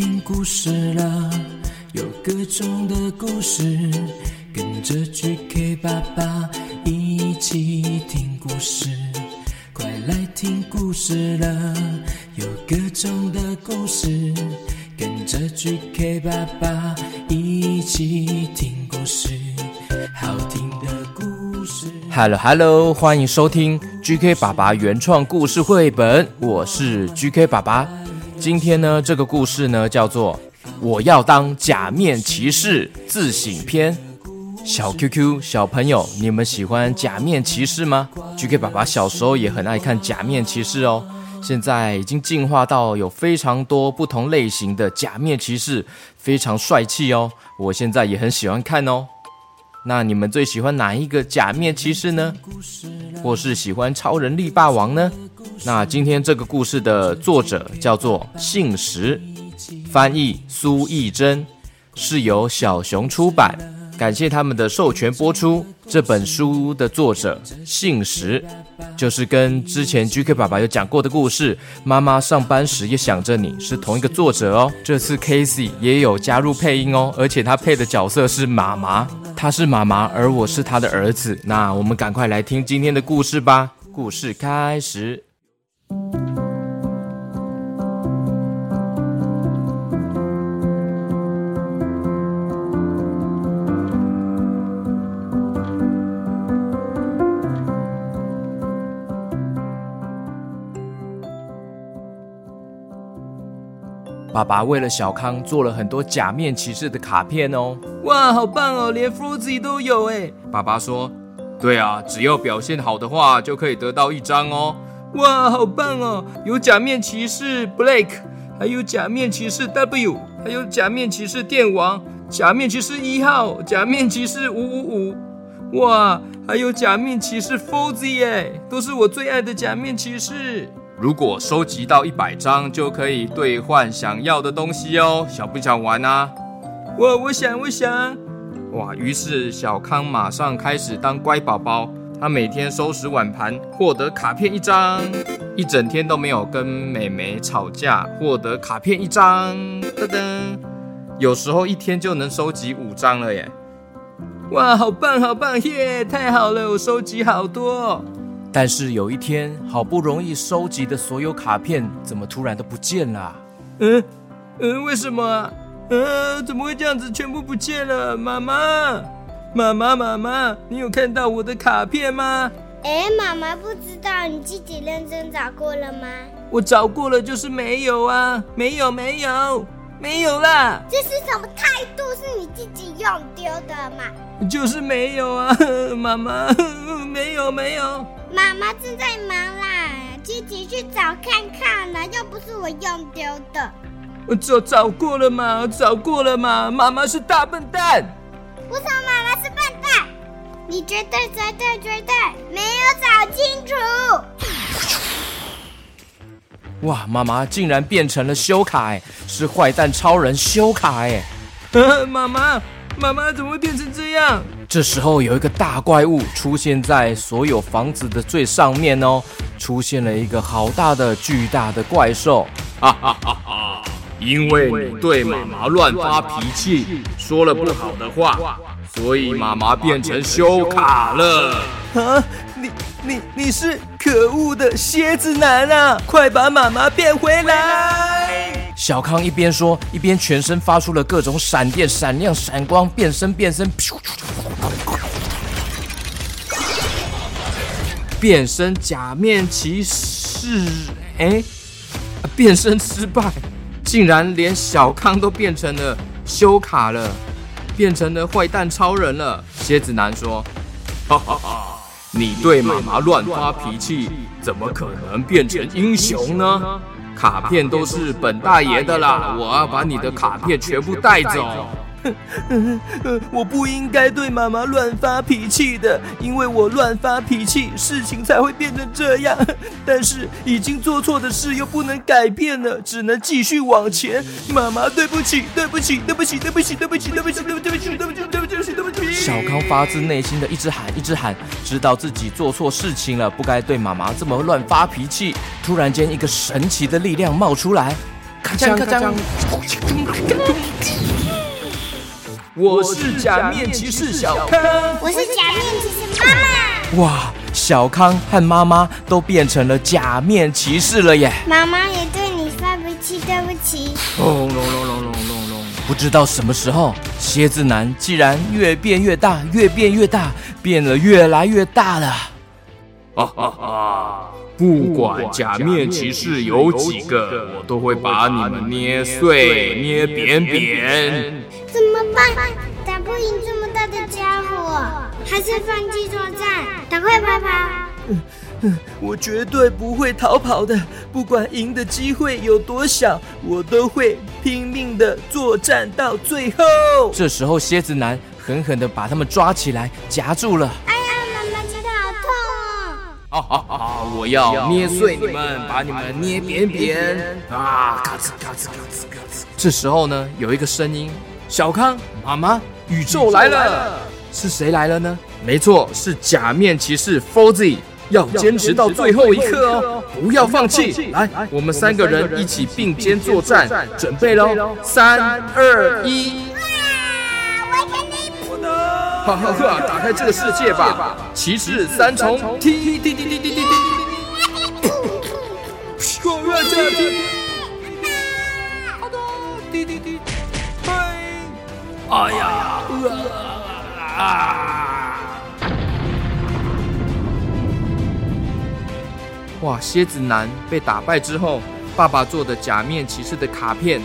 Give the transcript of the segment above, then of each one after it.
听故事了，有各种的故事，跟着 GK 爸爸一起听故事。快来听故事了，有各种的故事，跟着 GK 爸爸一起听故事。好听的故事。Hello Hello，欢迎收听 GK 爸爸原创故事绘本，我是 GK 爸爸。今天呢，这个故事呢叫做《我要当假面骑士自省篇》。小 QQ 小朋友，你们喜欢假面骑士吗？GK 爸爸小时候也很爱看假面骑士哦。现在已经进化到有非常多不同类型的假面骑士，非常帅气哦。我现在也很喜欢看哦。那你们最喜欢哪一个假面骑士呢？或是喜欢超人力霸王呢？那今天这个故事的作者叫做信实，翻译苏懿祯，是由小熊出版。感谢他们的授权播出。这本书的作者信实，就是跟之前 GK 爸爸有讲过的故事《妈妈上班时也想着你》是同一个作者哦。这次 Casey 也有加入配音哦，而且他配的角色是妈妈，他是妈妈，而我是他的儿子。那我们赶快来听今天的故事吧。故事开始。爸爸为了小康做了很多假面骑士的卡片哦。哇，好棒哦，连 Frozy 都有哎。爸爸说：“对啊，只要表现好的话，就可以得到一张哦。”哇，好棒哦，有假面骑士 Blake，还有假面骑士 W，还有假面骑士电王，假面骑士一号，假面骑士五五五。哇，还有假面骑士 Frozy 哎，都是我最爱的假面骑士。如果收集到一百张，就可以兑换想要的东西哦。想不想玩啊？我我想我想。哇！于是小康马上开始当乖宝宝。他每天收拾碗盘，获得卡片一张，一整天都没有跟妹妹吵架，获得卡片一张。噔噔，有时候一天就能收集五张了耶！哇，好棒好棒耶！太好了，我收集好多。但是有一天，好不容易收集的所有卡片，怎么突然都不见了？嗯嗯，为什么？嗯，怎么会这样子，全部不见了？妈妈，妈妈，妈妈，你有看到我的卡片吗？哎，妈妈不知道，你自己认真找过了吗？我找过了，就是没有啊，没有，没有，没有啦。这是什么态度？是你自己用丢的吗？就是没有啊，妈妈，没有，没有。妈妈正在忙啦，自己去找看看啦，又不是我用丢的。我找找过了嘛，找过了嘛，妈妈是大笨蛋。为什么妈妈是笨蛋？你绝对绝对绝对没有找清楚。哇，妈妈竟然变成了修卡哎，是坏蛋超人修卡哎。妈妈。妈妈怎么会变成这样？这时候有一个大怪物出现在所有房子的最上面哦，出现了一个好大的巨大的怪兽！哈哈哈哈！因为你对妈妈乱发脾气，说了不好的话，所以妈妈变成修卡了。啊，你你你是可恶的蝎子男啊！快把妈妈变回来！小康一边说，一边全身发出了各种闪电、闪亮、闪光，变身、变身，变身假面骑士。哎，变身失败，竟然连小康都变成了修卡了，变成了坏蛋超人了。蝎子男说：“哈哈哈，你对妈妈乱发脾气，怎么可能变成英雄呢？”卡片都是本大爷的啦，我要把你的卡片全部带走。我不应该对妈妈乱发脾气的，因为我乱发脾气，事情才会变成这样。但是已经做错的事又不能改变了，只能继续往前。妈妈，对不起，对不起，对不起，对不起，对不起，对不起，对不起，对不起，对不起，对不起，对不起。小康发自内心的一直喊，一直喊，知道自己做错事情了，不该对妈妈这么乱发脾气。突然间，一个神奇的力量冒出来。咔锵咔锵。我是假面骑士小康，我是假面骑士妈妈。哇，小康和妈妈都变成了假面骑士了耶！妈妈也对你发脾气，对不起。轰隆隆隆隆隆隆！不知道什么时候，蝎子男竟然越变越大，越变越大，变得越来越大了。哈哈哈！不管假面骑士有几个，我都会把你们捏碎、捏扁扁。怎么办？打不赢这么大的家伙，还是放弃作战？赶快跑跑！嗯嗯，我绝对不会逃跑的，不管赢的机会有多小，我都会拼命的作战到最后。这时候，蝎子男狠狠的把他们抓起来，夹住了。痛哦！好好好，我要捏碎你们，把你们捏扁扁啊！咔哧咔哧咔哧咔哧。这时候呢，有一个声音。小康，妈妈，宇宙来了！是谁来了呢？没错，是假面骑士 Fourzy，要坚持到最后一刻哦，不要放弃！来，我们三个人一起并肩作战，准备喽！三二一！打开这个世界吧。骑士三重。ttttt 爽啊这这滴滴滴哎呀呀啊哇蝎子男被打败之后爸爸做的假面骑士的卡片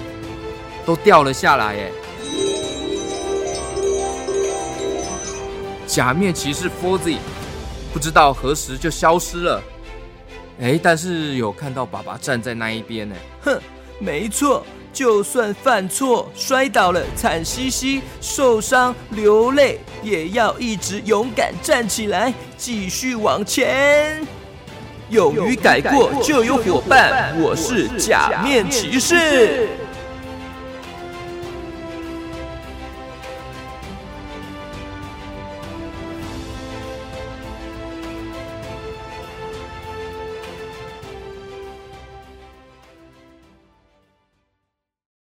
都掉了下来耶假面骑士 Fourzy 不知道何时就消失了。哎，但是有看到爸爸站在那一边呢。哼，没错。就算犯错、摔倒了、惨兮兮、受伤、流泪，也要一直勇敢站起来，继续往前。勇于改过，就有伙伴。我是假面骑士。